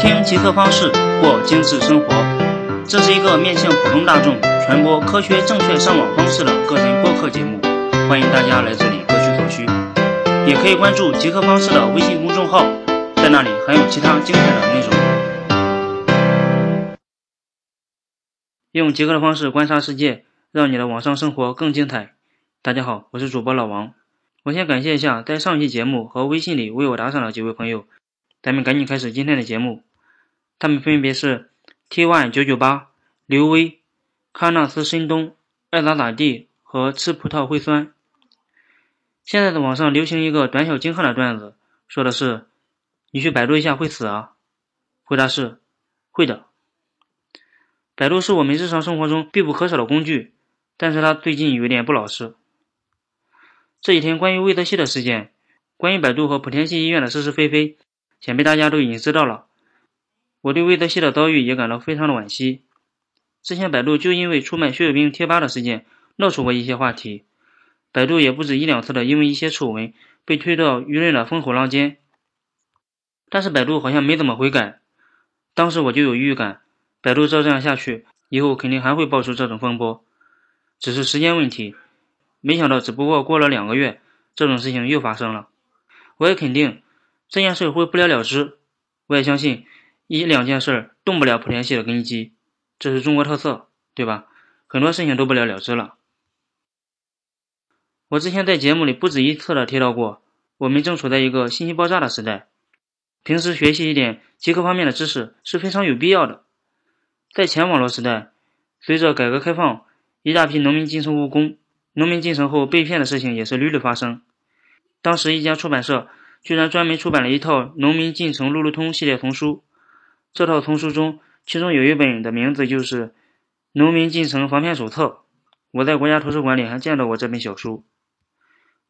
听极客方式过精致生活，这是一个面向普通大众传播科学正确上网方式的个人播客节目，欢迎大家来这里各取所需。也可以关注极客方式的微信公众号，在那里还有其他精彩的内容。用极客的方式观察世界，让你的网上生活更精彩。大家好，我是主播老王。我先感谢一下在上期节目和微信里为我打赏的几位朋友，咱们赶紧开始今天的节目。他们分别是 T Y 九九八、刘威、喀纳斯深冬、爱咋咋地和吃葡萄会酸。现在的网上流行一个短小精悍的段子，说的是你去百度一下会死啊？回答是会的。百度是我们日常生活中必不可少的工具，但是它最近有点不老实。这几天关于魏则西的事件，关于百度和莆田系医院的是是非非，想必大家都已经知道了。我对魏德西的遭遇也感到非常的惋惜。之前百度就因为出卖血友兵贴吧的事件闹出过一些话题，百度也不止一两次的因为一些丑闻被推到舆论的风口浪尖。但是百度好像没怎么悔改。当时我就有预感，百度照这样下去，以后肯定还会爆出这种风波，只是时间问题。没想到，只不过过了两个月，这种事情又发生了。我也肯定这件事会不了了之。我也相信一两件事动不了莆田系的根基，这是中国特色，对吧？很多事情都不了了之了。我之前在节目里不止一次的提到过，我们正处在一个信息爆炸的时代，平时学习一点极客方面的知识是非常有必要的。在前网络时代，随着改革开放，一大批农民进城务工。农民进城后被骗的事情也是屡屡发生。当时一家出版社居然专门出版了一套《农民进城路路通》系列丛书。这套丛书中，其中有一本的名字就是《农民进城防骗手册》。我在国家图书馆里还见到过这本小书。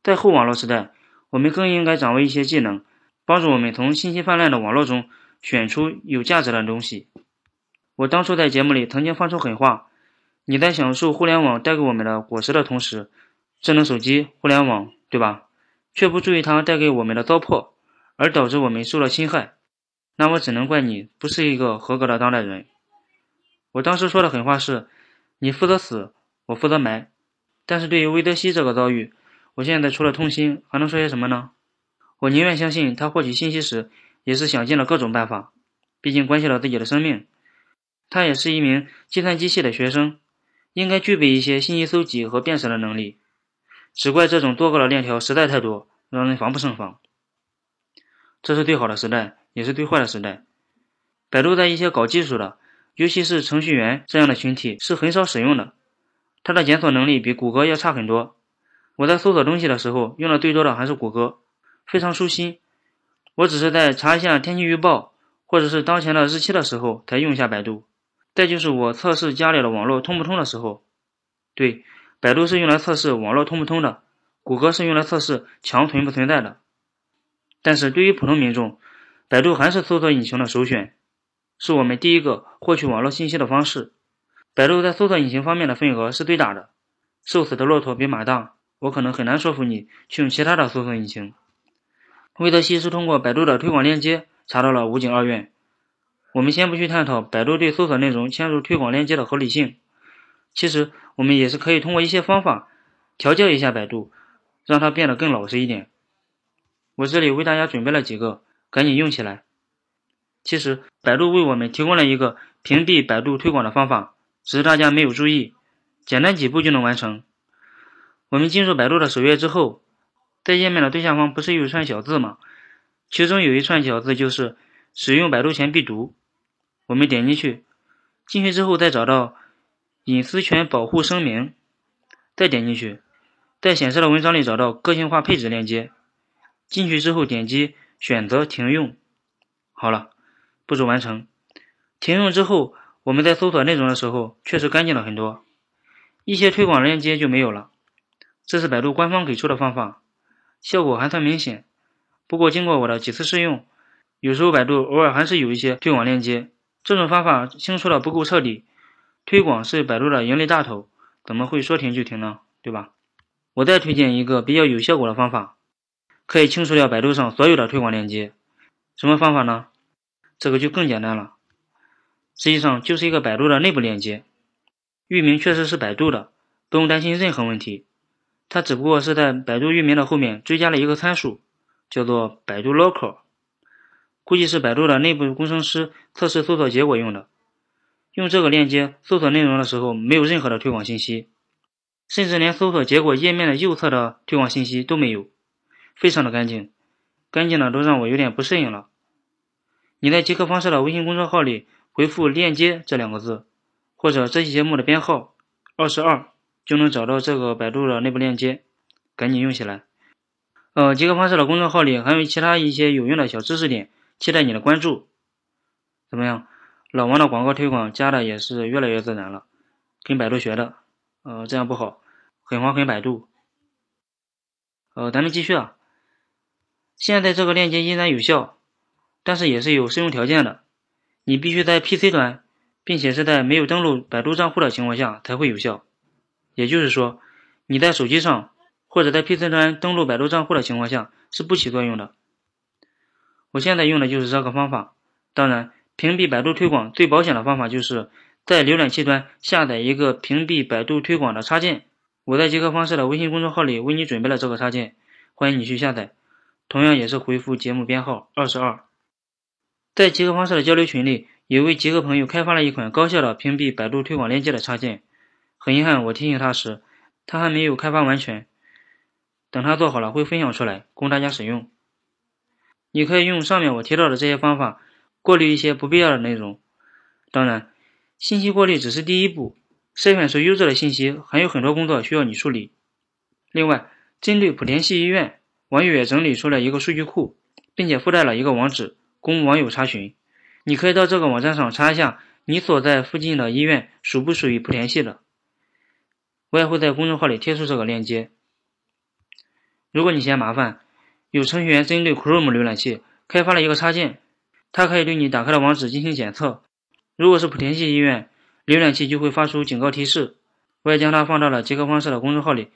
在后网络时代，我们更应该掌握一些技能，帮助我们从信息泛滥的网络中选出有价值的东西。我当初在节目里曾经放出狠话。你在享受互联网带给我们的果实的同时，智能手机、互联网，对吧？却不注意它带给我们的糟粕，而导致我们受了侵害，那我只能怪你不是一个合格的当代人。我当时说的狠话是：你负责死，我负责埋。但是对于魏德西这个遭遇，我现在除了痛心，还能说些什么呢？我宁愿相信他获取信息时也是想尽了各种办法，毕竟关系到自己的生命。他也是一名计算机系的学生。应该具备一些信息搜集和辨识的能力，只怪这种多个的链条实在太多，让人防不胜防。这是最好的时代，也是最坏的时代。百度在一些搞技术的，尤其是程序员这样的群体是很少使用的，它的检索能力比谷歌要差很多。我在搜索东西的时候用的最多的还是谷歌，非常舒心。我只是在查一下天气预报或者是当前的日期的时候才用一下百度。再就是我测试家里的网络通不通的时候，对，百度是用来测试网络通不通的，谷歌是用来测试墙存不存在的。但是对于普通民众，百度还是搜索引擎的首选，是我们第一个获取网络信息的方式。百度在搜索引擎方面的份额是最大的，瘦死的骆驼比马大，我可能很难说服你去用其他的搜索引擎。魏德西是通过百度的推广链接查到了武警二院。我们先不去探讨百度对搜索内容嵌入推广链接的合理性，其实我们也是可以通过一些方法调教一下百度，让它变得更老实一点。我这里为大家准备了几个，赶紧用起来。其实百度为我们提供了一个屏蔽百度推广的方法，只是大家没有注意，简单几步就能完成。我们进入百度的首页之后，在页面的最下方不是有一串小字吗？其中有一串小字就是“使用百度前必读”。我们点进去，进去之后再找到隐私权保护声明，再点进去，在显示的文章里找到个性化配置链接，进去之后点击选择停用。好了，步骤完成。停用之后，我们在搜索内容的时候确实干净了很多，一些推广链接就没有了。这是百度官方给出的方法，效果还算明显。不过经过我的几次试用，有时候百度偶尔还是有一些推广链接。这种方法清除的不够彻底，推广是百度的盈利大头，怎么会说停就停呢？对吧？我再推荐一个比较有效果的方法，可以清除掉百度上所有的推广链接。什么方法呢？这个就更简单了，实际上就是一个百度的内部链接，域名确实是百度的，不用担心任何问题。它只不过是在百度域名的后面追加了一个参数，叫做百度 local，估计是百度的内部工程师测试搜索结果用的。用这个链接搜索内容的时候，没有任何的推广信息，甚至连搜索结果页面的右侧的推广信息都没有，非常的干净，干净的都让我有点不适应了。你在极客方式的微信公众号里回复“链接”这两个字，或者这期节目的编号二十二。就能找到这个百度的内部链接，赶紧用起来。呃，极客方式的公众号里还有其他一些有用的小知识点，期待你的关注。怎么样？老王的广告推广加的也是越来越自然了，跟百度学的。呃，这样不好，很黄很百度。呃，咱们继续啊。现在这个链接依然有效，但是也是有适用条件的。你必须在 PC 端，并且是在没有登录百度账户的情况下才会有效。也就是说，你在手机上或者在 PC 端登录百度账户的情况下是不起作用的。我现在用的就是这个方法。当然，屏蔽百度推广最保险的方法就是在浏览器端下载一个屏蔽百度推广的插件。我在极客方式的微信公众号里为你准备了这个插件，欢迎你去下载。同样也是回复节目编号二十二。在极客方式的交流群里，有位极客朋友开发了一款高效的屏蔽百度推广链接的插件。很遗憾，我提醒他时，他还没有开发完全。等他做好了，会分享出来供大家使用。你可以用上面我提到的这些方法，过滤一些不必要的内容。当然，信息过滤只是第一步，筛选出优质的信息还有很多工作需要你处理。另外，针对莆田系医院，网友也整理出了一个数据库，并且附带了一个网址供网友查询。你可以到这个网站上查一下，你所在附近的医院属不属于莆田系的。我也会在公众号里贴出这个链接。如果你嫌麻烦，有程序员针对 Chrome 浏览器开发了一个插件，它可以对你打开的网址进行检测。如果是莆田系医院，浏览器就会发出警告提示。我也将它放到了极客方式的公众号里。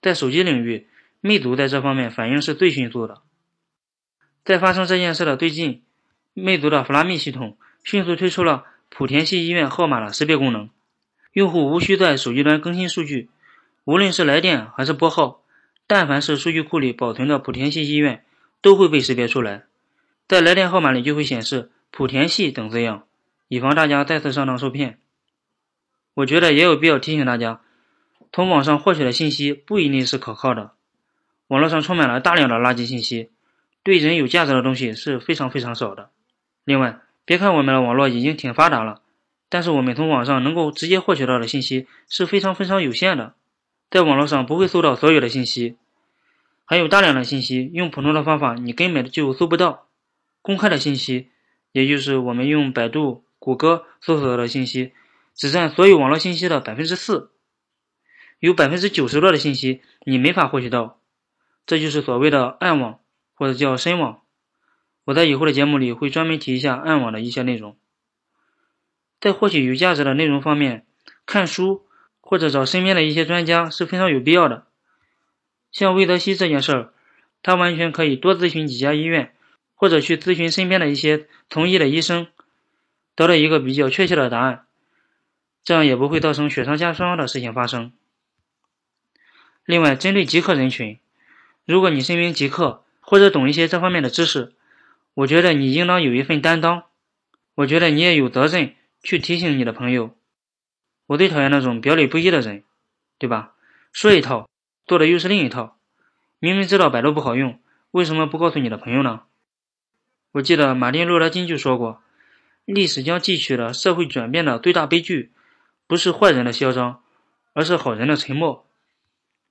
在手机领域，魅族在这方面反应是最迅速的。在发生这件事的最近，魅族的弗拉密系统迅速推出了莆田系医院号码的识别功能。用户无需在手机端更新数据，无论是来电还是拨号，但凡是数据库里保存的莆田系医院都会被识别出来，在来电号码里就会显示“莆田系”等字样，以防大家再次上当受骗。我觉得也有必要提醒大家，从网上获取的信息不一定是可靠的，网络上充满了大量的垃圾信息，对人有价值的东西是非常非常少的。另外，别看我们的网络已经挺发达了。但是我们从网上能够直接获取到的信息是非常非常有限的，在网络上不会搜到所有的信息，还有大量的信息用普通的方法你根本就搜不到。公开的信息，也就是我们用百度、谷歌搜索到的信息，只占所有网络信息的百分之四，有百分之九十多的信息你没法获取到，这就是所谓的暗网或者叫深网。我在以后的节目里会专门提一下暗网的一些内容。在获取有价值的内容方面，看书或者找身边的一些专家是非常有必要的。像魏则西这件事儿，他完全可以多咨询几家医院，或者去咨询身边的一些从医的医生，得到一个比较确切的答案，这样也不会造成雪上加霜的事情发生。另外，针对极客人群，如果你身边极客或者懂一些这方面的知识，我觉得你应当有一份担当，我觉得你也有责任。去提醒你的朋友，我最讨厌那种表里不一的人，对吧？说一套，做的又是另一套。明明知道百度不好用，为什么不告诉你的朋友呢？我记得马丁·路德·金就说过，历史将记取了社会转变的最大悲剧，不是坏人的嚣张，而是好人的沉默。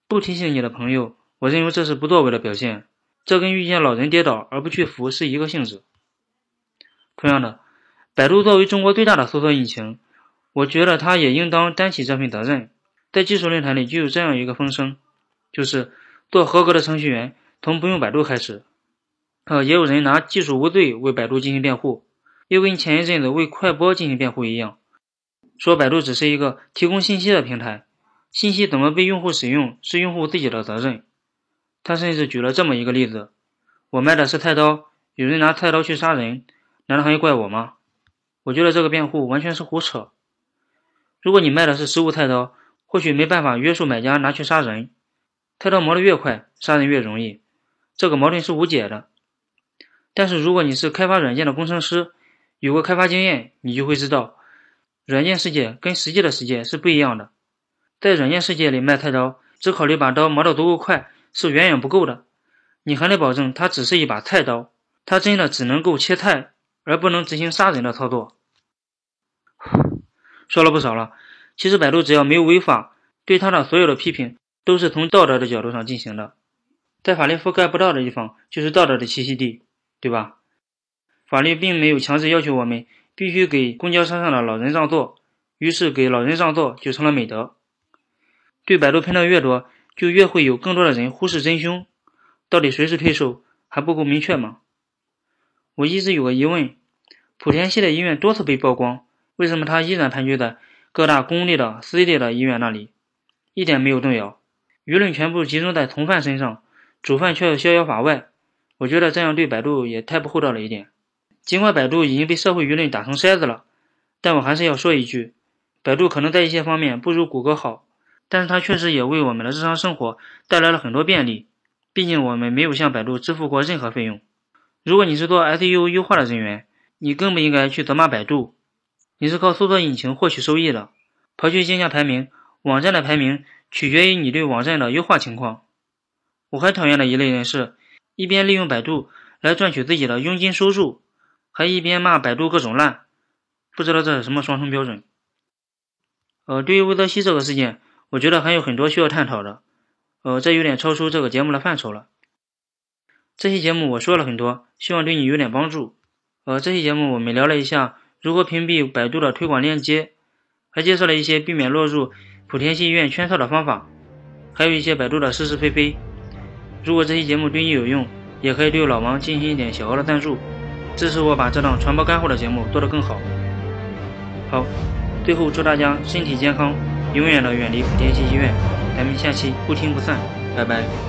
不提醒你的朋友，我认为这是不作为的表现，这跟遇见老人跌倒而不去扶是一个性质。同样的。百度作为中国最大的搜索引擎，我觉得它也应当担起这份责任。在技术论坛里就有这样一个风声，就是做合格的程序员从不用百度开始。呃，也有人拿技术无罪为百度进行辩护，又跟前一阵子为快播进行辩护一样，说百度只是一个提供信息的平台，信息怎么被用户使用是用户自己的责任。他甚至举了这么一个例子：我卖的是菜刀，有人拿菜刀去杀人。难道还要怪我吗？我觉得这个辩护完全是胡扯。如果你卖的是食物菜刀，或许没办法约束买家拿去杀人，菜刀磨得越快，杀人越容易，这个矛盾是无解的。但是如果你是开发软件的工程师，有过开发经验，你就会知道，软件世界跟实际的世界是不一样的。在软件世界里卖菜刀，只考虑把刀磨得足够快是远远不够的，你还得保证它只是一把菜刀，它真的只能够切菜，而不能执行杀人的操作。说了不少了，其实百度只要没有违法，对它的所有的批评都是从道德的角度上进行的，在法律覆盖不到的地方，就是道德的栖息地，对吧？法律并没有强制要求我们必须给公交车上的老人让座，于是给老人让座就成了美德。对百度喷的越多，就越会有更多的人忽视真凶。到底谁是推手还不够明确吗？我一直有个疑问：莆田系的医院多次被曝光，为什么它依然盘踞在各大公立的、私立的医院那里，一点没有动摇？舆论全部集中在从犯身上，主犯却逍遥法外。我觉得这样对百度也太不厚道了一点。尽管百度已经被社会舆论打成筛子了，但我还是要说一句：百度可能在一些方面不如谷歌好，但是它确实也为我们的日常生活带来了很多便利。毕竟我们没有向百度支付过任何费用。如果你是做 SEO 优化的人员，你更不应该去责骂百度。你是靠搜索引擎获取收益的，刨去竞价排名，网站的排名取决于你对网站的优化情况。我很讨厌的一类人是，一边利用百度来赚取自己的佣金收入。还一边骂百度各种烂，不知道这是什么双重标准。呃，对于魏则西这个事件，我觉得还有很多需要探讨的。呃，这有点超出这个节目的范畴了。这期节目我说了很多，希望对你有点帮助。呃，这期节目我们聊了一下如何屏蔽百度的推广链接，还介绍了一些避免落入莆田系医院圈套的方法，还有一些百度的是是非非。如果这期节目对你有用，也可以对老王进行一点小额的赞助。支持我把这档传播干货的节目做得更好。好，最后祝大家身体健康，永远的远离莆田系医院。咱们下期不听不散，拜拜。